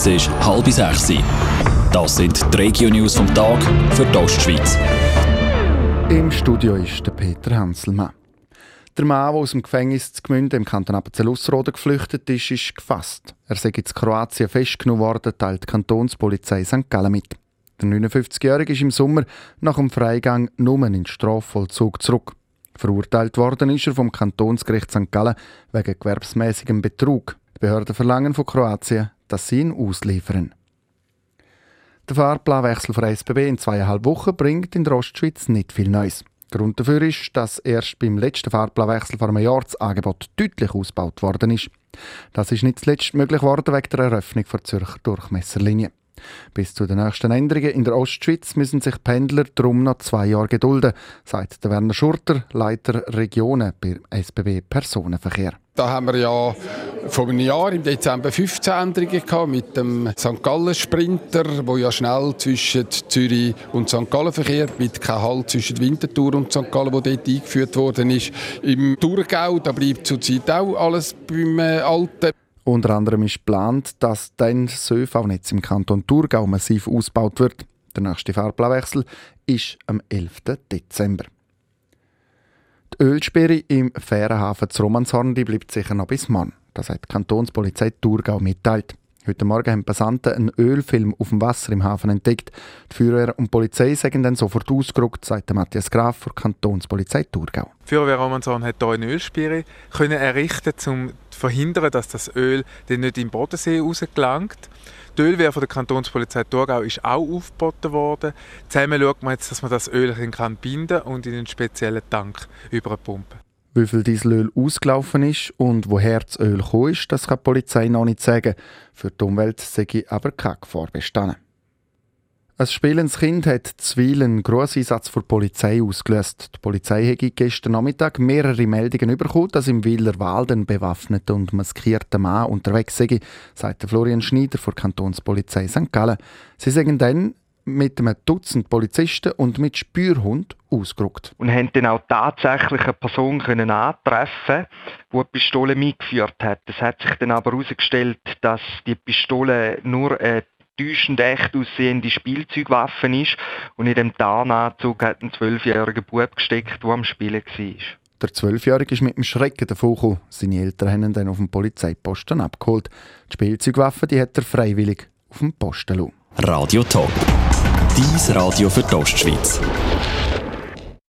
Es ist halb sechs. Das sind die Regio-News vom Tag für die Ostschweiz. Im Studio ist der Peter Hanselmann. Der Mann, der aus dem Gefängnis zu Gmünden im Kanton Appenzell-Ausserrhoden geflüchtet ist, ist gefasst. Er sei in Kroatien festgenommen worden, teilt die Kantonspolizei St. Gallen mit. Der 59-Jährige ist im Sommer nach dem Freigang nur in den Strafvollzug zurück. Verurteilt worden ist er vom Kantonsgericht St. Gallen wegen gewerbsmäßigem Betrug. Die Behörden verlangen von Kroatien, dass sie ihn ausliefern. Der Fahrplanwechsel von SBB in zweieinhalb Wochen bringt in der Ostschweiz nicht viel Neues. Grund dafür ist, dass erst beim letzten Fahrplanwechsel vor einem Jahr das Angebot deutlich ausgebaut worden ist. Das ist nicht zuletzt möglich geworden wegen der Eröffnung der Zürcher Durchmesserlinie. Bis zu den nächsten Änderungen in der Ostschweiz müssen sich Pendler darum noch zwei Jahre gedulden, sagt Werner Schurter, Leiter Regionen bei SBB Personenverkehr. Da haben wir ja vor einem Jahr im Dezember 15 Änderungen gehabt mit dem St. Gallen Sprinter, wo ja schnell zwischen Zürich und St. Gallen verkehrt, mit keinem Halt zwischen Winterthur und St. Gallen, wo dort eingeführt worden ist. Im Thurgau, da bleibt zurzeit auch alles beim äh, Alten. Unter anderem ist geplant, dass dann das ÖV-Netz im Kanton Thurgau massiv ausgebaut wird. Der nächste Fahrplanwechsel ist am 11. Dezember. Die Ölsperre im Fährenhafen zu Romanshorn bleibt sicher noch bis morgen. Das hat die Kantonspolizei Thurgau mitteilt. Heute Morgen haben Passanten einen Ölfilm auf dem Wasser im Hafen entdeckt. Die Feuerwehr und die Polizei sagen dann sofort ausgerückt, sagt Matthias Graf von der Kantonspolizei Thurgau. Die Feuerwehr Romanshorn hat hier eine Ölsperre können errichten, um zu verhindern, dass das Öl dann nicht den Bodensee rausgelangt. Die Ölwehr von der Kantonspolizei Thurgau ist auch aufgeboten worden. Zusammen schaut man jetzt, dass man das Öl kann binden und in einen speziellen Tank überpumpen wie viel Dieselöl ausgelaufen ist und woher das Öl gekommen ist, das kann die Polizei noch nicht sagen. Für die Umwelt sei aber keine Gefahr bestanden. Ein spielendes Kind hat zuweilen einen Grosseinsatz für die Polizei ausgelöst. Die Polizei hat gestern Nachmittag mehrere Meldungen bekommen, dass im Wielerwald ein bewaffneter und maskierter Mann unterwegs sei, sagt Florian Schneider von der Kantonspolizei St. Gallen. Sie sagen dann, mit einem Dutzend Polizisten und mit Spürhund ausgerückt. Und haben dann auch tatsächlich eine Person können antreffen die eine Pistole mitgeführt hat. Es hat sich dann aber herausgestellt, dass die Pistole nur eine täuschend echt aussehende Spielzeugwaffe ist und in dem Tarnanzug hat ein zwölfjähriger Bub gesteckt, der am Spielen war. Der Zwölfjährige ist mit dem Schrecken davon Seine Eltern haben ihn dann auf dem Polizeiposten abgeholt. Die Spielzeugwaffe die hat er freiwillig auf dem Posten lassen. Radio Top. Dies Radio für die Ostschweiz.